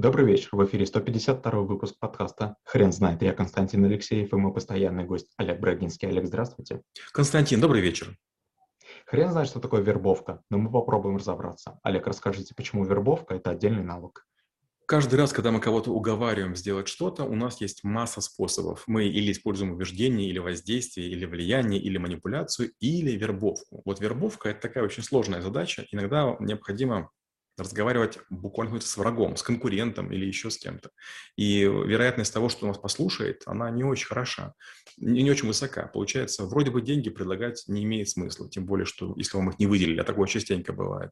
Добрый вечер. В эфире 152 выпуск подкаста «Хрен знает». Я Константин Алексеев и мой постоянный гость Олег Брагинский. Олег, здравствуйте. Константин, добрый вечер. Хрен знает, что такое вербовка, но мы попробуем разобраться. Олег, расскажите, почему вербовка – это отдельный навык? Каждый раз, когда мы кого-то уговариваем сделать что-то, у нас есть масса способов. Мы или используем убеждение, или воздействие, или влияние, или манипуляцию, или вербовку. Вот вербовка – это такая очень сложная задача. Иногда необходимо разговаривать буквально с врагом, с конкурентом или еще с кем-то. И вероятность того, что он вас послушает, она не очень хороша, не, очень высока. Получается, вроде бы деньги предлагать не имеет смысла, тем более, что если вам их не выделили, а такое частенько бывает.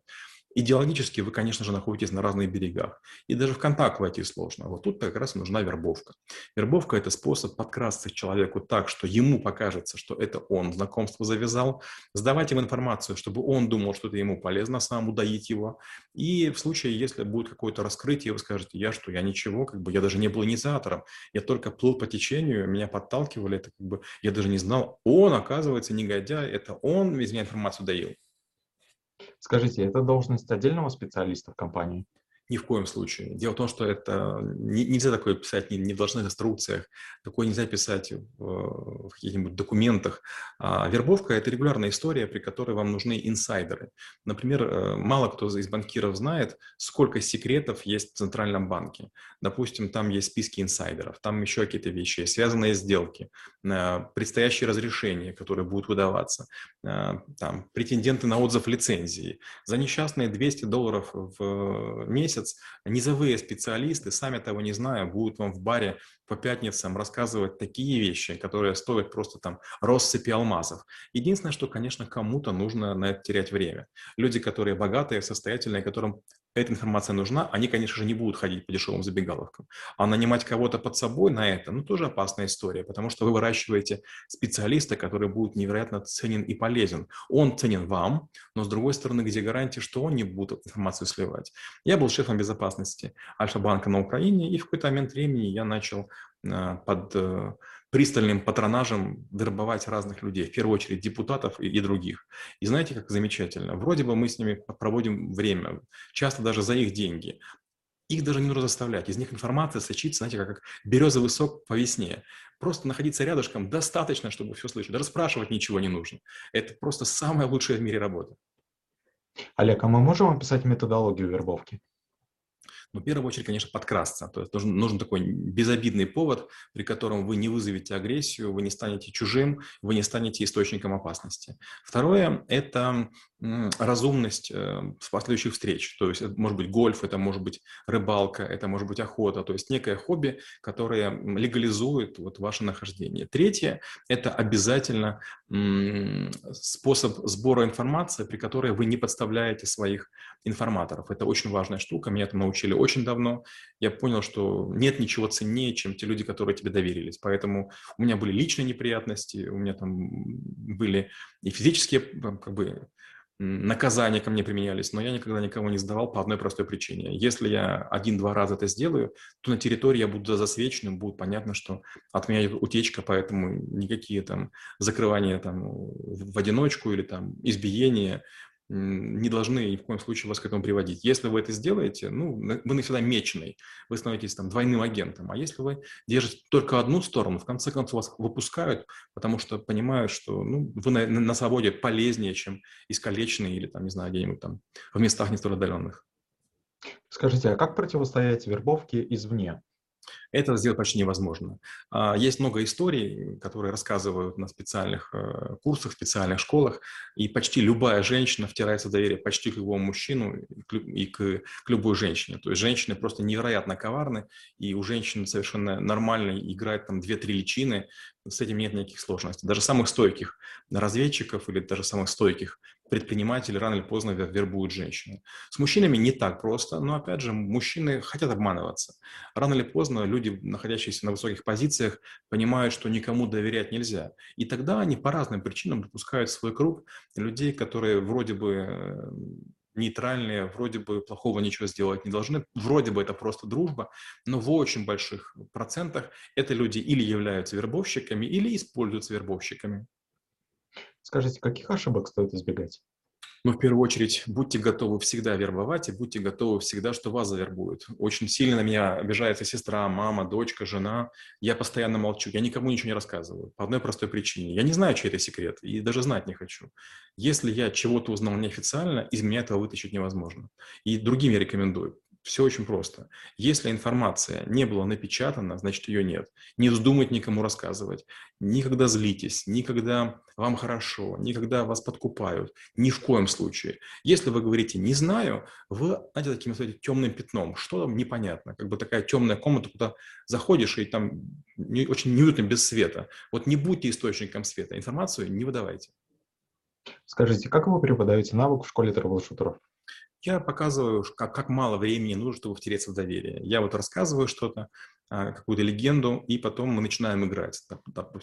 Идеологически вы, конечно же, находитесь на разных берегах. И даже в контакт войти сложно. Вот тут как раз нужна вербовка. Вербовка – это способ подкрасться к человеку так, что ему покажется, что это он знакомство завязал, сдавать ему информацию, чтобы он думал, что это ему полезно, самому доить его. И в случае, если будет какое-то раскрытие, вы скажете, я что, я ничего, как бы я даже не был инициатором, я только плыл по течению, меня подталкивали, это как бы я даже не знал, он, оказывается, негодяй, это он из меня информацию доил. Скажите, это должность отдельного специалиста в компании? Ни в коем случае. Дело в том, что это не, нельзя такое писать не, не в должных инструкциях, такое нельзя писать в, в каких-нибудь документах. А вербовка – это регулярная история, при которой вам нужны инсайдеры. Например, э, мало кто из банкиров знает, сколько секретов есть в Центральном банке. Допустим, там есть списки инсайдеров, там еще какие-то вещи, связанные сделки, э, предстоящие разрешения, которые будут выдаваться, э, там, претенденты на отзыв лицензии. За несчастные 200 долларов в месяц месяц низовые специалисты, сами того не зная, будут вам в баре по пятницам рассказывать такие вещи, которые стоят просто там россыпи алмазов. Единственное, что, конечно, кому-то нужно на это терять время. Люди, которые богатые, состоятельные, которым эта информация нужна, они, конечно же, не будут ходить по дешевым забегаловкам. А нанимать кого-то под собой на это, ну, тоже опасная история, потому что вы выращиваете специалиста, который будет невероятно ценен и полезен. Он ценен вам, но, с другой стороны, где гарантия, что он не будет информацию сливать? Я был шефом безопасности Альфа-банка на Украине, и в какой-то момент времени я начал под э, пристальным патронажем вербовать разных людей, в первую очередь депутатов и, и других. И знаете, как замечательно? Вроде бы мы с ними проводим время, часто даже за их деньги. Их даже не нужно заставлять. Из них информация сочится, знаете, как, как березовый сок по весне. Просто находиться рядышком достаточно, чтобы все слышать. Даже спрашивать ничего не нужно. Это просто самая лучшая в мире работа. Олег, а мы можем описать методологию вербовки? Но в первую очередь, конечно, подкрасться. То есть нужен, нужен такой безобидный повод, при котором вы не вызовете агрессию, вы не станете чужим, вы не станете источником опасности. Второе – это разумность э, последующих встреч. То есть это может быть гольф, это может быть рыбалка, это может быть охота. То есть некое хобби, которое легализует вот ваше нахождение. Третье – это обязательно способ сбора информации, при которой вы не подставляете своих информаторов. Это очень важная штука. Меня этому научили очень давно. Я понял, что нет ничего ценнее, чем те люди, которые тебе доверились. Поэтому у меня были личные неприятности, у меня там были и физические как бы наказания ко мне применялись, но я никогда никого не сдавал по одной простой причине. Если я один-два раза это сделаю, то на территории я буду засвеченным, будет понятно, что от меня утечка, поэтому никакие там закрывания там в одиночку или там избиения не должны ни в коем случае вас к этому приводить. Если вы это сделаете, ну, вы навсегда меченый, вы становитесь там двойным агентом. А если вы держите только одну сторону, в конце концов вас выпускают, потому что понимают, что ну, вы на, на свободе полезнее, чем искалеченный или там, не знаю, где-нибудь там в местах не столь отдаленных. Скажите, а как противостоять вербовке извне? Это сделать почти невозможно. А, есть много историй, которые рассказывают на специальных э, курсах, специальных школах, и почти любая женщина втирается в доверие почти к любому мужчину и к, к любой женщине. То есть женщины просто невероятно коварны, и у женщин совершенно нормально играть там 2-3 личины, с этим нет никаких сложностей. Даже самых стойких разведчиков или даже самых стойких предпринимателей рано или поздно вербуют женщины. С мужчинами не так просто, но опять же, мужчины хотят обманываться. Рано или поздно люди, находящиеся на высоких позициях, понимают, что никому доверять нельзя. И тогда они по разным причинам допускают в свой круг людей, которые вроде бы э, нейтральные, вроде бы плохого ничего сделать не должны, вроде бы это просто дружба, но в очень больших процентах это люди или являются вербовщиками, или используются вербовщиками. Скажите, каких ошибок стоит избегать? Но в первую очередь будьте готовы всегда вербовать и будьте готовы всегда, что вас завербуют. Очень сильно на меня обижается сестра, мама, дочка, жена. Я постоянно молчу, я никому ничего не рассказываю. По одной простой причине. Я не знаю, чей это секрет и даже знать не хочу. Если я чего-то узнал неофициально, из меня этого вытащить невозможно. И другим я рекомендую. Все очень просто. Если информация не была напечатана, значит ее нет. Не вздумать никому рассказывать. Никогда злитесь, никогда вам хорошо, никогда вас подкупают. Ни в коем случае. Если вы говорите «не знаю», вы, знаете, таким знаете, темным пятном. Что там непонятно. Как бы такая темная комната, куда заходишь, и там не, очень неуютно без света. Вот не будьте источником света. Информацию не выдавайте. Скажите, как вы преподаете навык в школе трэблшутеров? Я показываю, как, как мало времени нужно, чтобы втереться в доверие. Я вот рассказываю что-то, а, какую-то легенду, и потом мы начинаем играть.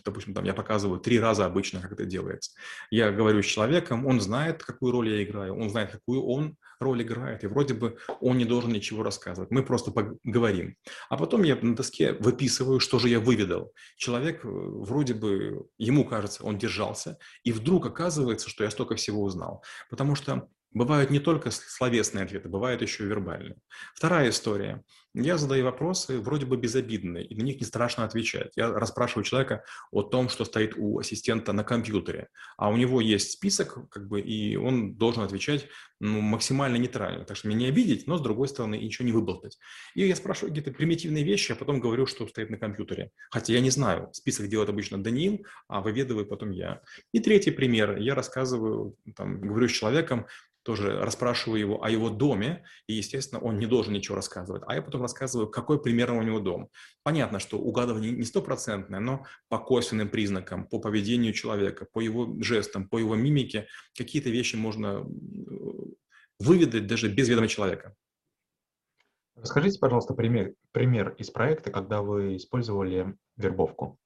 Допустим, там я показываю три раза обычно, как это делается. Я говорю с человеком, он знает, какую роль я играю, он знает, какую он роль играет, и вроде бы он не должен ничего рассказывать. Мы просто поговорим. А потом я на доске выписываю, что же я выведал. Человек э, вроде бы, ему кажется, он держался, и вдруг оказывается, что я столько всего узнал. Потому что Бывают не только словесные ответы, бывают еще и вербальные. Вторая история. Я задаю вопросы вроде бы безобидные, и на них не страшно отвечать. Я расспрашиваю человека о том, что стоит у ассистента на компьютере, а у него есть список, как бы, и он должен отвечать ну, максимально нейтрально. Так что меня не обидеть, но с другой стороны ничего не выболтать. И я спрашиваю какие-то примитивные вещи, а потом говорю, что стоит на компьютере. Хотя я не знаю, список делает обычно Даниил, а выведываю потом я. И третий пример. Я рассказываю, там, говорю с человеком, тоже расспрашиваю его о его доме, и, естественно, он не должен ничего рассказывать. А я потом рассказываю, какой примерно у него дом. Понятно, что угадывание не стопроцентное, но по косвенным признакам, по поведению человека, по его жестам, по его мимике, какие-то вещи можно выведать даже без ведома человека. Расскажите, пожалуйста, пример, пример из проекта, когда вы использовали вербовку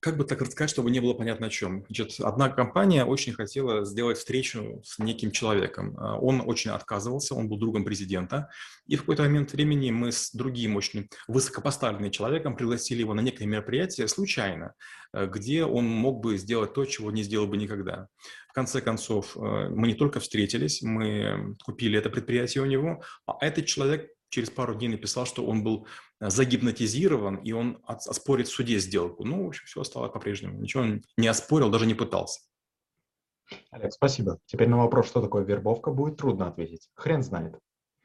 как бы так рассказать, чтобы не было понятно о чем. Значит, одна компания очень хотела сделать встречу с неким человеком. А, он очень отказывался, он был другом президента. И в какой-то момент времени мы с другим очень высокопоставленным человеком пригласили его на некое мероприятие случайно, э, где он мог бы сделать то, чего не сделал бы никогда. В конце концов, э, мы не только встретились, мы купили это предприятие у него, а этот человек через пару дней написал, что он был э, загипнотизирован, и он оспорит в суде сделку. Ну, в общем, все осталось по-прежнему. Ничего он не оспорил, даже не пытался. Олег, спасибо. Теперь на вопрос, что такое вербовка, будет трудно ответить. Хрен знает.